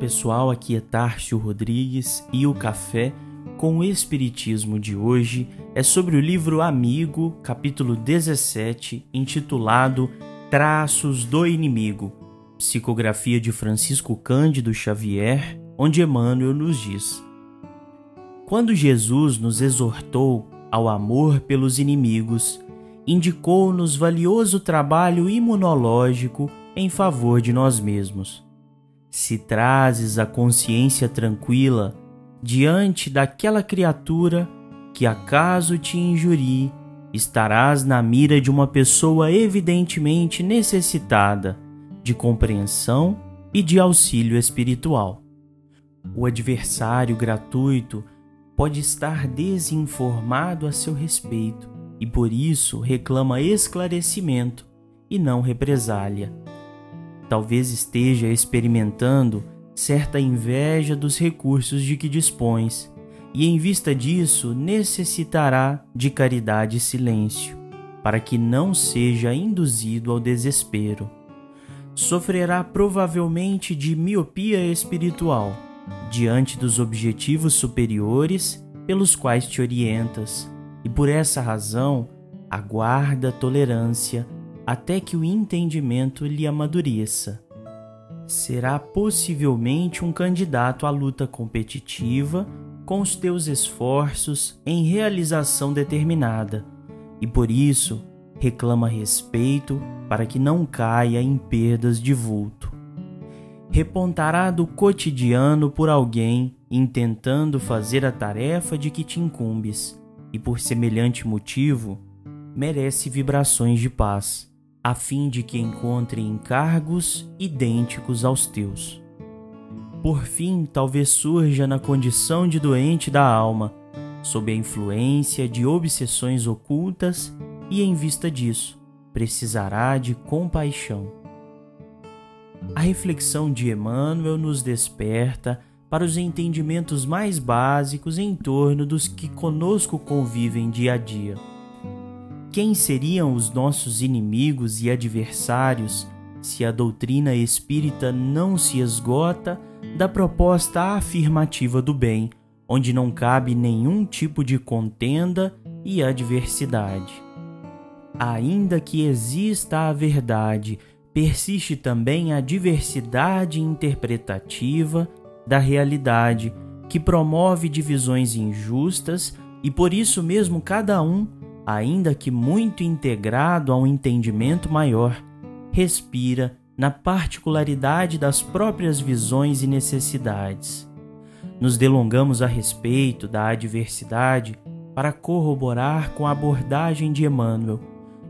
pessoal, aqui é Tárcio Rodrigues e o café com o Espiritismo de hoje é sobre o livro Amigo, capítulo 17, intitulado Traços do Inimigo, psicografia de Francisco Cândido Xavier, onde Emmanuel nos diz: Quando Jesus nos exortou ao amor pelos inimigos, indicou-nos valioso trabalho imunológico em favor de nós mesmos se trazes a consciência tranquila diante daquela criatura que acaso te injurie, estarás na mira de uma pessoa evidentemente necessitada de compreensão e de auxílio espiritual. O adversário gratuito pode estar desinformado a seu respeito e por isso reclama esclarecimento e não represália talvez esteja experimentando certa inveja dos recursos de que dispões, e em vista disso necessitará de caridade e silêncio, para que não seja induzido ao desespero. Sofrerá provavelmente de miopia espiritual diante dos objetivos superiores pelos quais te orientas, e por essa razão aguarda tolerância até que o entendimento lhe amadureça. Será possivelmente um candidato à luta competitiva com os teus esforços em realização determinada e por isso reclama respeito para que não caia em perdas de vulto. Repontará do cotidiano por alguém intentando fazer a tarefa de que te incumbes e por semelhante motivo merece vibrações de paz a fim de que encontre encargos idênticos aos teus. Por fim, talvez surja na condição de doente da alma, sob a influência de obsessões ocultas, e em vista disso, precisará de compaixão. A reflexão de Emmanuel nos desperta para os entendimentos mais básicos em torno dos que conosco convivem dia a dia quem seriam os nossos inimigos e adversários se a doutrina espírita não se esgota da proposta afirmativa do bem, onde não cabe nenhum tipo de contenda e adversidade? Ainda que exista a verdade, persiste também a diversidade interpretativa da realidade, que promove divisões injustas e por isso mesmo cada um ainda que muito integrado a um entendimento maior, respira na particularidade das próprias visões e necessidades. Nos delongamos a respeito da adversidade para corroborar com a abordagem de Emmanuel,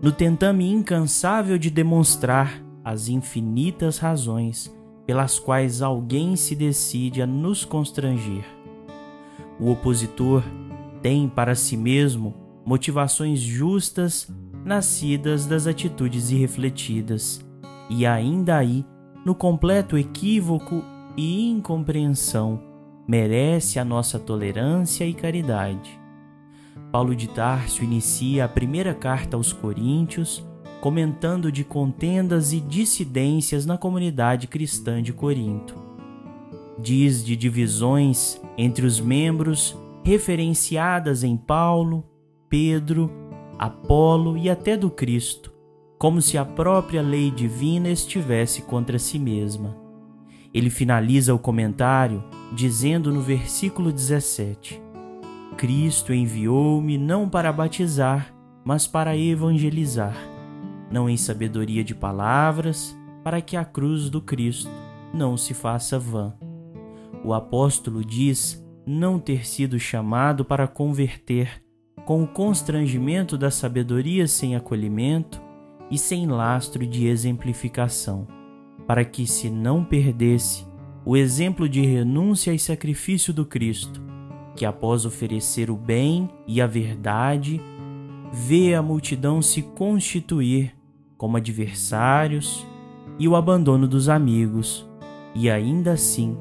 no tentame incansável de demonstrar as infinitas razões pelas quais alguém se decide a nos constranger. O opositor tem para si mesmo motivações justas nascidas das atitudes irrefletidas, e ainda aí, no completo equívoco e incompreensão, merece a nossa tolerância e caridade. Paulo de Tarso inicia a primeira carta aos Coríntios comentando de contendas e dissidências na comunidade cristã de Corinto. Diz de divisões entre os membros referenciadas em Paulo, Pedro, Apolo e até do Cristo, como se a própria lei divina estivesse contra si mesma. Ele finaliza o comentário dizendo no versículo 17: Cristo enviou-me não para batizar, mas para evangelizar, não em sabedoria de palavras, para que a cruz do Cristo não se faça vã. O apóstolo diz não ter sido chamado para converter, com o constrangimento da sabedoria sem acolhimento e sem lastro de exemplificação, para que se não perdesse o exemplo de renúncia e sacrifício do Cristo, que após oferecer o bem e a verdade, vê a multidão se constituir como adversários e o abandono dos amigos, e ainda assim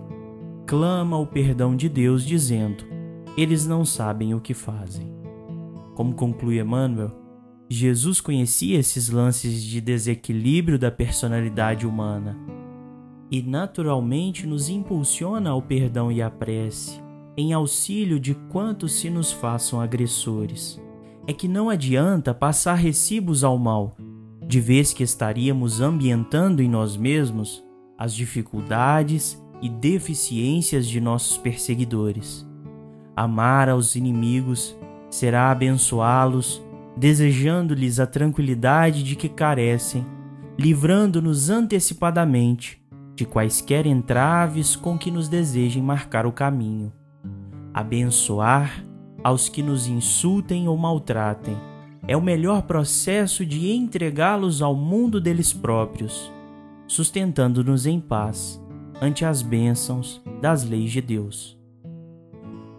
clama o perdão de Deus, dizendo: Eles não sabem o que fazem. Como conclui Emmanuel, Jesus conhecia esses lances de desequilíbrio da personalidade humana. e naturalmente nos impulsiona ao perdão e à prece, em auxílio de quantos se nos façam agressores. É que não adianta passar recibos ao mal, de vez que estaríamos ambientando em nós mesmos as dificuldades e deficiências de nossos perseguidores. Amar aos inimigos será abençoá-los, desejando-lhes a tranquilidade de que carecem, livrando-nos antecipadamente de quaisquer entraves com que nos desejem marcar o caminho. Abençoar aos que nos insultem ou maltratem é o melhor processo de entregá-los ao mundo deles próprios, sustentando-nos em paz ante as bênçãos das leis de Deus.